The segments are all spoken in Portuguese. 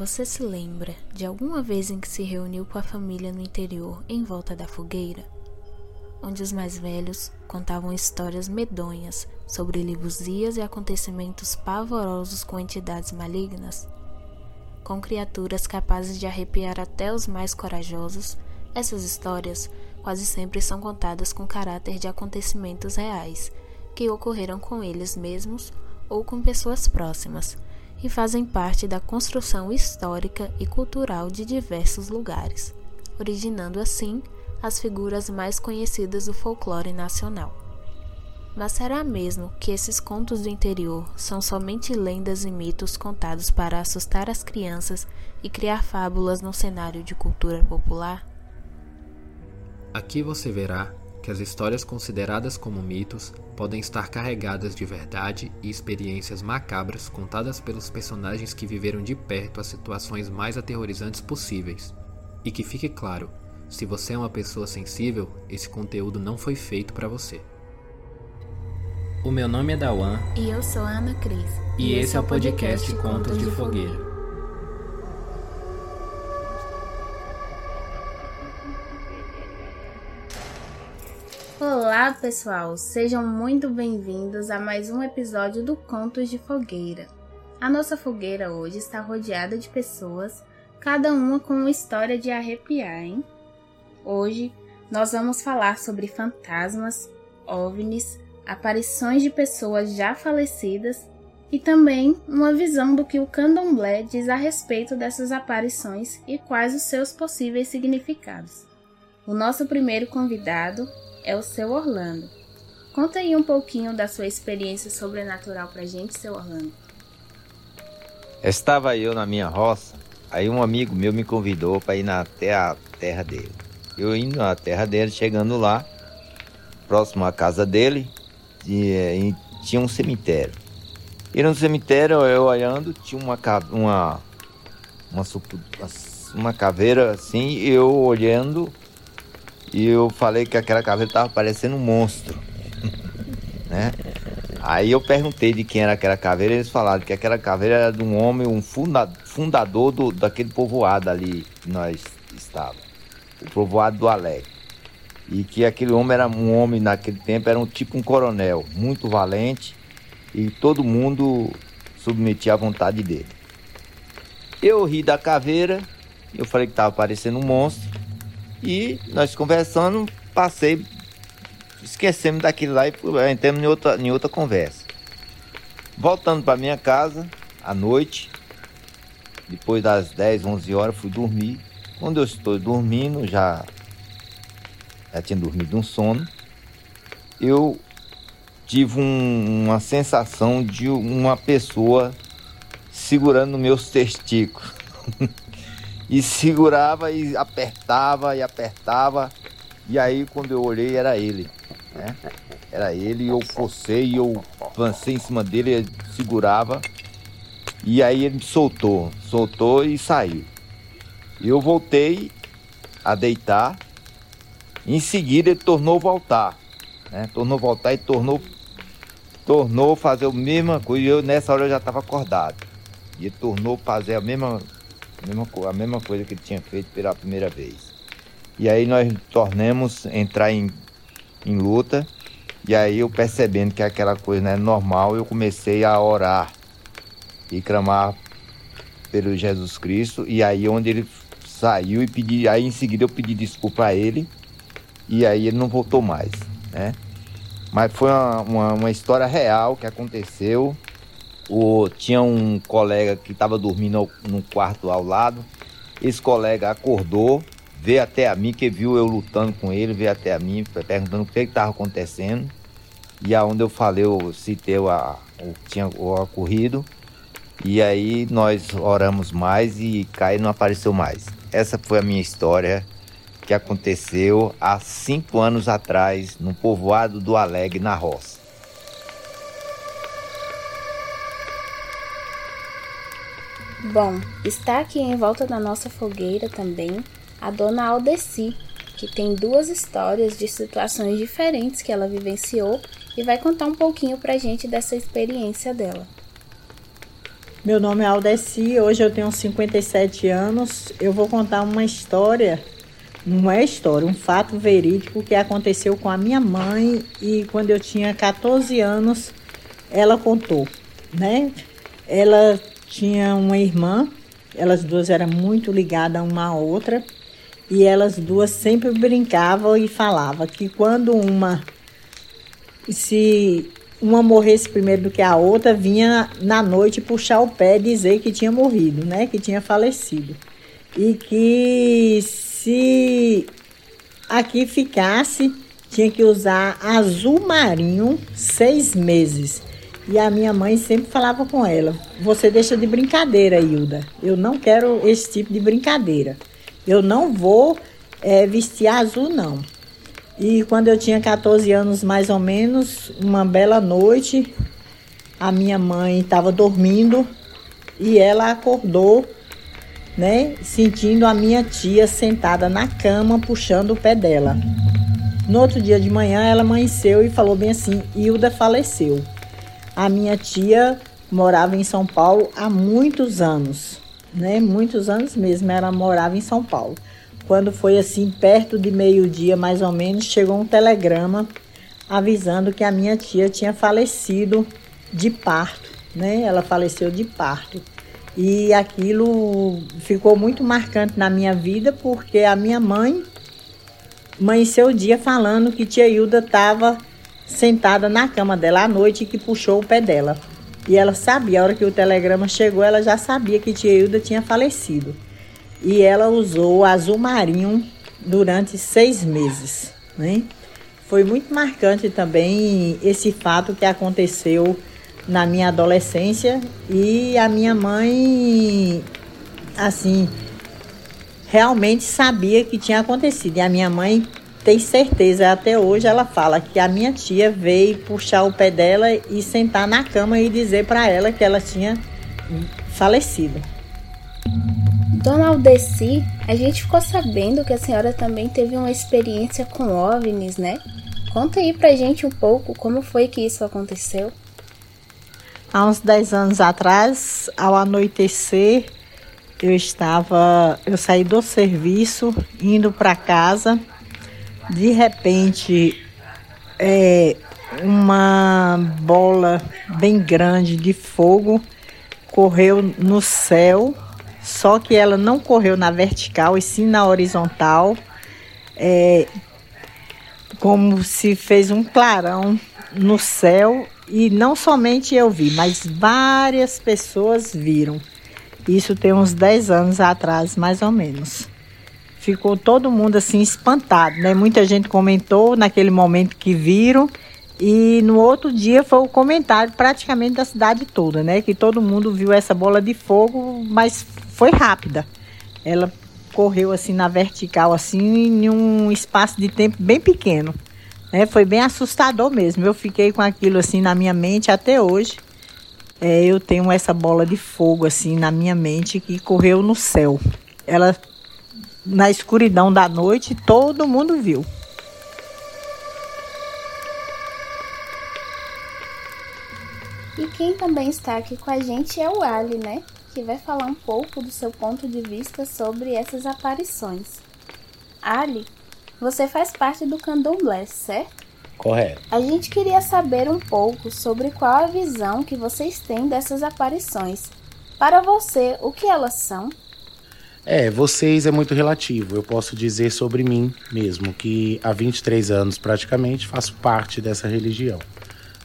você se lembra de alguma vez em que se reuniu com a família no interior em volta da fogueira? Onde os mais velhos contavam histórias medonhas sobre libuzias e acontecimentos pavorosos com entidades malignas? Com criaturas capazes de arrepiar até os mais corajosos, essas histórias quase sempre são contadas com caráter de acontecimentos reais que ocorreram com eles mesmos ou com pessoas próximas e fazem parte da construção histórica e cultural de diversos lugares, originando assim as figuras mais conhecidas do folclore nacional. Mas será mesmo que esses contos do interior são somente lendas e mitos contados para assustar as crianças e criar fábulas no cenário de cultura popular? Aqui você verá que as histórias consideradas como mitos podem estar carregadas de verdade e experiências macabras contadas pelos personagens que viveram de perto as situações mais aterrorizantes possíveis. E que fique claro, se você é uma pessoa sensível, esse conteúdo não foi feito para você. O meu nome é Dawan. E eu sou a Ana Cris. E, e esse é o podcast, podcast Contos de Fogueira. Olá, pessoal! Sejam muito bem-vindos a mais um episódio do Contos de Fogueira. A nossa fogueira hoje está rodeada de pessoas, cada uma com uma história de arrepiar, hein? Hoje nós vamos falar sobre fantasmas, ovnis, aparições de pessoas já falecidas e também uma visão do que o candomblé diz a respeito dessas aparições e quais os seus possíveis significados. O nosso primeiro convidado é o seu Orlando. Conta aí um pouquinho da sua experiência sobrenatural pra gente, seu Orlando. Estava eu na minha roça, aí um amigo meu me convidou para ir até a terra dele. Eu indo na terra dele, chegando lá, próximo à casa dele, e, tinha um cemitério. E no cemitério, eu olhando, tinha uma, uma, uma, uma caveira assim, eu olhando, e eu falei que aquela caveira tava parecendo um monstro, né? Aí eu perguntei de quem era aquela caveira, eles falaram que aquela caveira era de um homem, um funda, fundador do, daquele povoado ali que nós estávamos, o povoado do Alegre. E que aquele homem era um homem naquele tempo, era um tipo um coronel, muito valente, e todo mundo submetia à vontade dele. Eu ri da caveira, eu falei que estava parecendo um monstro, e nós conversando, passei, esquecemos daquilo lá e entramos em outra, em outra conversa. Voltando para minha casa, à noite, depois das 10, 11 horas, fui dormir. Quando eu estou dormindo, já, já tinha dormido um sono, eu tive um, uma sensação de uma pessoa segurando meus testículos. e segurava e apertava e apertava. E aí quando eu olhei era ele. Né? Era ele, eu forcei, eu avancei em cima dele, ele segurava. E aí ele me soltou, soltou e saiu. Eu voltei a deitar. Em seguida ele tornou voltar. Né? Tornou voltar e tornou tornou fazer a mesma coisa. Eu nessa hora eu já estava acordado. E ele tornou fazer a mesma mesma, a mesma coisa que ele tinha feito pela primeira vez. E aí nós tornamos entrar em, em luta. E aí eu percebendo que aquela coisa não é normal, eu comecei a orar e clamar pelo Jesus Cristo. E aí onde ele saiu e pedi, aí em seguida eu pedi desculpa a ele. E aí ele não voltou mais, né? Mas foi uma, uma, uma história real que aconteceu o, tinha um colega que estava dormindo no quarto ao lado. Esse colega acordou, veio até a mim, que viu eu lutando com ele, veio até a mim, perguntando o que estava acontecendo. E aonde eu falei, eu citei o, o que tinha ocorrido. E aí nós oramos mais e Caio não apareceu mais. Essa foi a minha história que aconteceu há cinco anos atrás no povoado do Alegre, na roça. Bom, está aqui em volta da nossa fogueira também a dona Aldeci, que tem duas histórias de situações diferentes que ela vivenciou e vai contar um pouquinho pra gente dessa experiência dela. Meu nome é Aldeci, hoje eu tenho 57 anos. Eu vou contar uma história, não é história, um fato verídico que aconteceu com a minha mãe e quando eu tinha 14 anos, ela contou, né? Ela tinha uma irmã, elas duas eram muito ligadas uma à outra e elas duas sempre brincavam e falavam que quando uma se uma morresse primeiro do que a outra, vinha na noite puxar o pé e dizer que tinha morrido, né? Que tinha falecido. E que se aqui ficasse, tinha que usar azul marinho seis meses. E a minha mãe sempre falava com ela: Você deixa de brincadeira, Hilda. Eu não quero esse tipo de brincadeira. Eu não vou é, vestir azul, não. E quando eu tinha 14 anos, mais ou menos, uma bela noite, a minha mãe estava dormindo e ela acordou, né, sentindo a minha tia sentada na cama puxando o pé dela. No outro dia de manhã, ela amanheceu e falou bem assim: Hilda faleceu. A minha tia morava em São Paulo há muitos anos, né? Muitos anos mesmo, ela morava em São Paulo. Quando foi assim, perto de meio-dia mais ou menos, chegou um telegrama avisando que a minha tia tinha falecido de parto, né? Ela faleceu de parto. E aquilo ficou muito marcante na minha vida porque a minha mãe amanheceu o dia falando que tia Hilda estava sentada na cama dela à noite e que puxou o pé dela. E ela sabia, a hora que o telegrama chegou, ela já sabia que tia Hilda tinha falecido e ela usou azul marinho durante seis meses. Né? Foi muito marcante também esse fato que aconteceu na minha adolescência e a minha mãe, assim, realmente sabia que tinha acontecido. E a minha mãe tem certeza, até hoje ela fala que a minha tia veio puxar o pé dela e sentar na cama e dizer para ela que ela tinha falecido. Dona Aldeci, a gente ficou sabendo que a senhora também teve uma experiência com OVNIs, né? Conta aí pra gente um pouco como foi que isso aconteceu. Há uns 10 anos atrás, ao anoitecer, eu estava, eu saí do serviço, indo para casa. De repente, é, uma bola bem grande de fogo correu no céu só que ela não correu na vertical e sim na horizontal, é, como se fez um clarão no céu e não somente eu vi, mas várias pessoas viram. Isso tem uns 10 anos atrás, mais ou menos. Ficou todo mundo assim espantado, né? Muita gente comentou naquele momento que viram e no outro dia foi o comentário praticamente da cidade toda, né? Que todo mundo viu essa bola de fogo, mas foi rápida. Ela correu assim na vertical, assim, em um espaço de tempo bem pequeno. Né? Foi bem assustador mesmo. Eu fiquei com aquilo assim na minha mente até hoje. É, eu tenho essa bola de fogo assim na minha mente que correu no céu. Ela na escuridão da noite, todo mundo viu. E quem também está aqui com a gente é o Ali, né? que vai falar um pouco do seu ponto de vista sobre essas aparições. Ali, você faz parte do candomblé, certo? Correto. A gente queria saber um pouco sobre qual a visão que vocês têm dessas aparições. Para você, o que elas são? É, vocês é muito relativo. Eu posso dizer sobre mim mesmo, que há 23 anos praticamente faço parte dessa religião.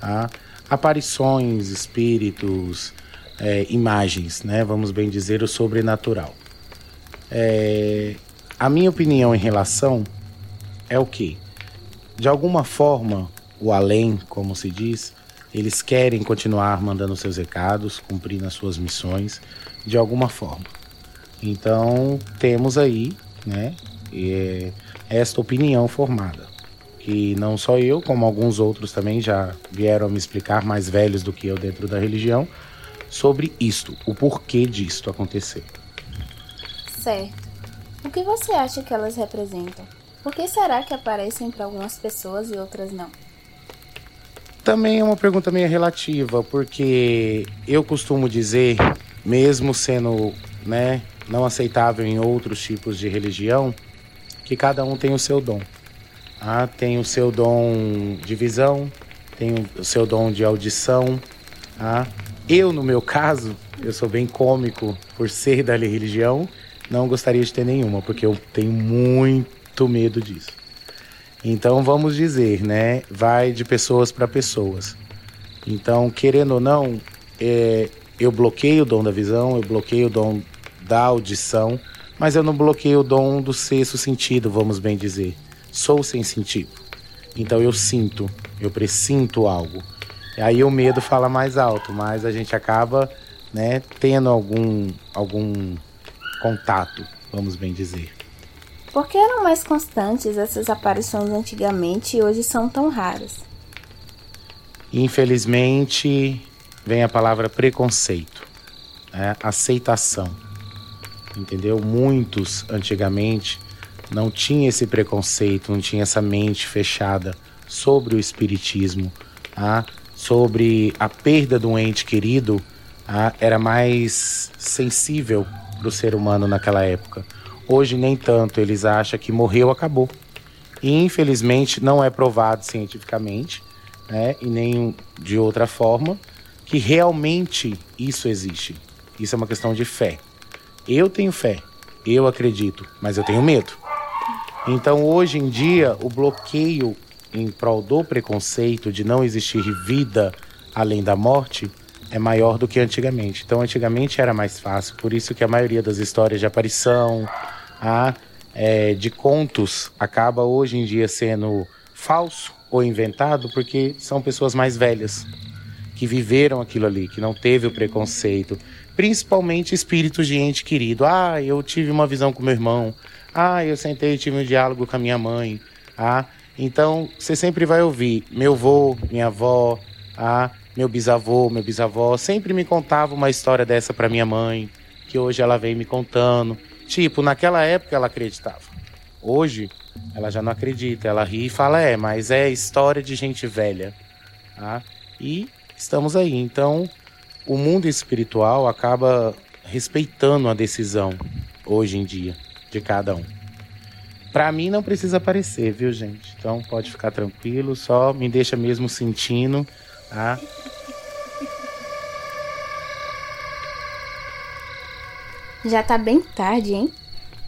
Tá? Aparições, espíritos, é, imagens, né? Vamos bem dizer, o sobrenatural. É, a minha opinião em relação é o que? De alguma forma, o além, como se diz, eles querem continuar mandando seus recados, cumprindo as suas missões, de alguma forma. Então, temos aí, né, é, esta opinião formada. Que não só eu, como alguns outros também já vieram me explicar, mais velhos do que eu dentro da religião, sobre isto, o porquê disto acontecer. Certo. O que você acha que elas representam? Por que será que aparecem para algumas pessoas e outras não? Também é uma pergunta meio relativa, porque eu costumo dizer mesmo sendo, né, não aceitável em outros tipos de religião, que cada um tem o seu dom. Ah, tem o seu dom de visão, tem o seu dom de audição. Ah, eu, no meu caso, eu sou bem cômico por ser da religião, não gostaria de ter nenhuma, porque eu tenho muito medo disso. Então vamos dizer, né? Vai de pessoas para pessoas. Então, querendo ou não, é, eu bloqueio o dom da visão, eu bloqueio o dom da audição, mas eu não bloqueio o dom do sexto sentido, vamos bem dizer. Sou sensitivo. Então eu sinto, eu presinto algo. E aí o medo fala mais alto, mas a gente acaba, né, tendo algum algum contato, vamos bem dizer. Por que eram mais constantes essas aparições antigamente e hoje são tão raras? Infelizmente, vem a palavra preconceito, né? aceitação. Entendeu? Muitos antigamente não tinham esse preconceito, não tinham essa mente fechada sobre o espiritismo, tá? sobre a perda um ente querido, tá? era mais sensível para o ser humano naquela época. Hoje nem tanto, eles acham que morreu, acabou. E infelizmente não é provado cientificamente, né, e nem de outra forma, que realmente isso existe. Isso é uma questão de fé. Eu tenho fé, eu acredito, mas eu tenho medo. Então hoje em dia o bloqueio em prol do preconceito de não existir vida além da morte é maior do que antigamente. Então antigamente era mais fácil, por isso que a maioria das histórias de aparição, a, é, de contos acaba hoje em dia sendo falso ou inventado porque são pessoas mais velhas que viveram aquilo ali, que não teve o preconceito, principalmente espíritos de ente querido. Ah, eu tive uma visão com meu irmão. Ah, eu sentei e tive um diálogo com a minha mãe. Ah, então você sempre vai ouvir meu avô, minha avó, ah, meu bisavô, meu bisavó sempre me contava uma história dessa para minha mãe, que hoje ela vem me contando. Tipo, naquela época ela acreditava. Hoje, ela já não acredita. Ela ri e fala: é, mas é história de gente velha. Tá? E estamos aí. Então, o mundo espiritual acaba respeitando a decisão, hoje em dia, de cada um. Para mim não precisa aparecer, viu, gente? Então pode ficar tranquilo, só me deixa mesmo sentindo, tá? Já tá bem tarde, hein?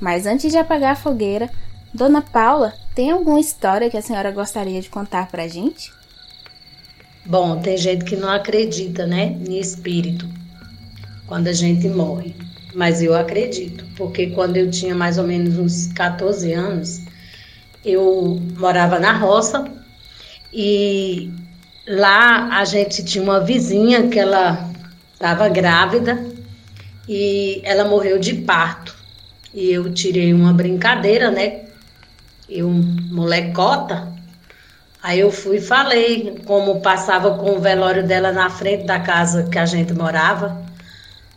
Mas antes de apagar a fogueira, Dona Paula, tem alguma história que a senhora gostaria de contar pra gente? Bom, tem gente que não acredita, né, em espírito quando a gente morre. Mas eu acredito, porque quando eu tinha mais ou menos uns 14 anos, eu morava na roça e lá a gente tinha uma vizinha que ela estava grávida e ela morreu de parto. E eu tirei uma brincadeira, né? Eu, molecota. Aí eu fui e falei como passava com o velório dela na frente da casa que a gente morava.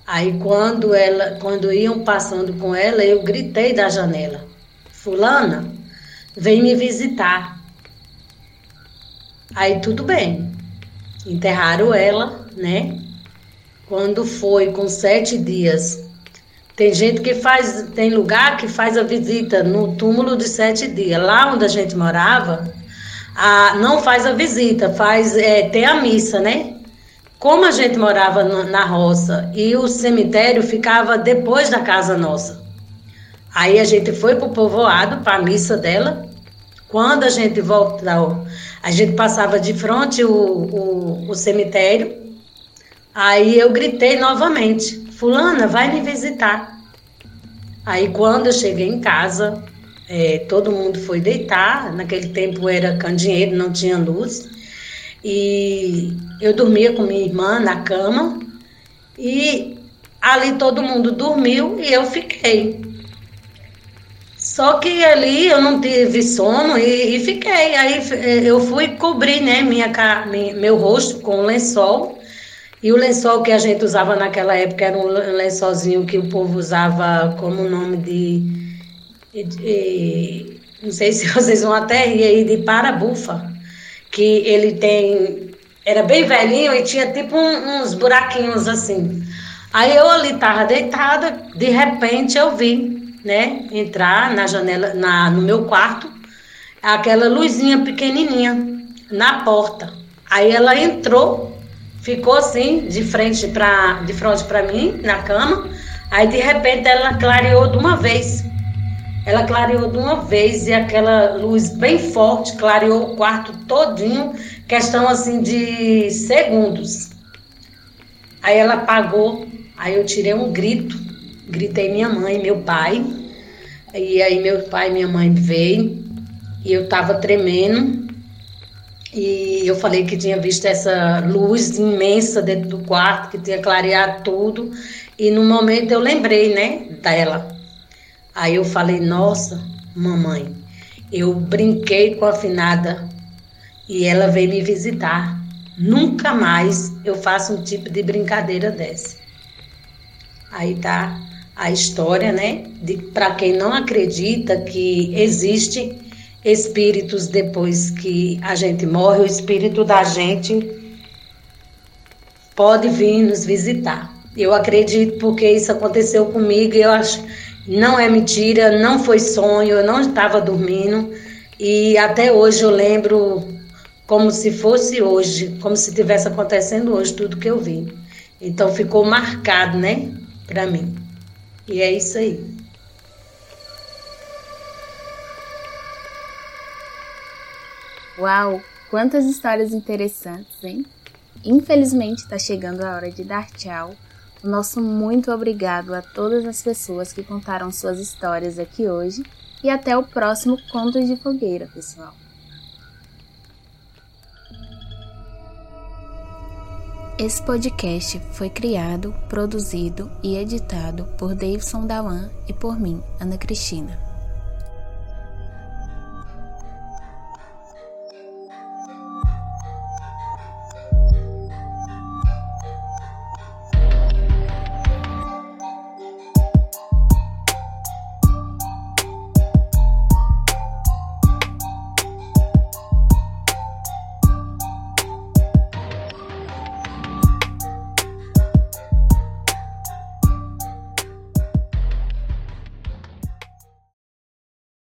Aí quando ela, quando iam passando com ela, eu gritei da janela: "Fulana, vem me visitar". Aí tudo bem. Enterraram ela, né? Quando foi com sete dias, tem gente que faz, tem lugar que faz a visita no túmulo de sete dias. Lá onde a gente morava, a, não faz a visita, faz é, tem a missa, né? Como a gente morava na roça e o cemitério ficava depois da casa nossa. Aí a gente foi para o povoado, para a missa dela. Quando a gente voltou, a gente passava de frente o, o, o cemitério Aí eu gritei novamente: Fulana, vai me visitar. Aí quando eu cheguei em casa, é, todo mundo foi deitar. Naquele tempo era candeeiro, não tinha luz. E eu dormia com minha irmã na cama. E ali todo mundo dormiu e eu fiquei. Só que ali eu não tive sono e, e fiquei. Aí eu fui cobrir né, minha, meu rosto com um lençol e o lençol que a gente usava naquela época era um lençolzinho que o povo usava como nome de, de, de não sei se vocês vão até rir aí, de parabufa, que ele tem, era bem velhinho e tinha tipo um, uns buraquinhos assim. Aí eu ali estava deitada, de repente eu vi, né, entrar na janela, na, no meu quarto, aquela luzinha pequenininha na porta. Aí ela entrou, ficou assim, de frente para de frente para mim, na cama. Aí de repente ela clareou de uma vez. Ela clareou de uma vez e aquela luz bem forte clareou o quarto todinho, questão assim de segundos. Aí ela apagou, aí eu tirei um grito, gritei minha mãe, meu pai. E aí meu pai e minha mãe veio e eu tava tremendo. E eu falei que tinha visto essa luz imensa dentro do quarto, que tinha clareado tudo. E no momento eu lembrei, né, dela. Aí eu falei, nossa, mamãe, eu brinquei com a finada e ela veio me visitar. Nunca mais eu faço um tipo de brincadeira dessa. Aí tá a história, né? De para quem não acredita que existe espíritos depois que a gente morre, o espírito da gente pode vir nos visitar. Eu acredito porque isso aconteceu comigo e eu acho não é mentira, não foi sonho, eu não estava dormindo e até hoje eu lembro como se fosse hoje, como se tivesse acontecendo hoje tudo que eu vi. Então ficou marcado, né, para mim. E é isso aí. Uau, quantas histórias interessantes, hein? Infelizmente está chegando a hora de dar tchau nosso muito obrigado a todas as pessoas que contaram suas histórias aqui hoje e até o próximo Contos de Fogueira, pessoal. Esse podcast foi criado, produzido e editado por Davidson Dawan e por mim, Ana Cristina.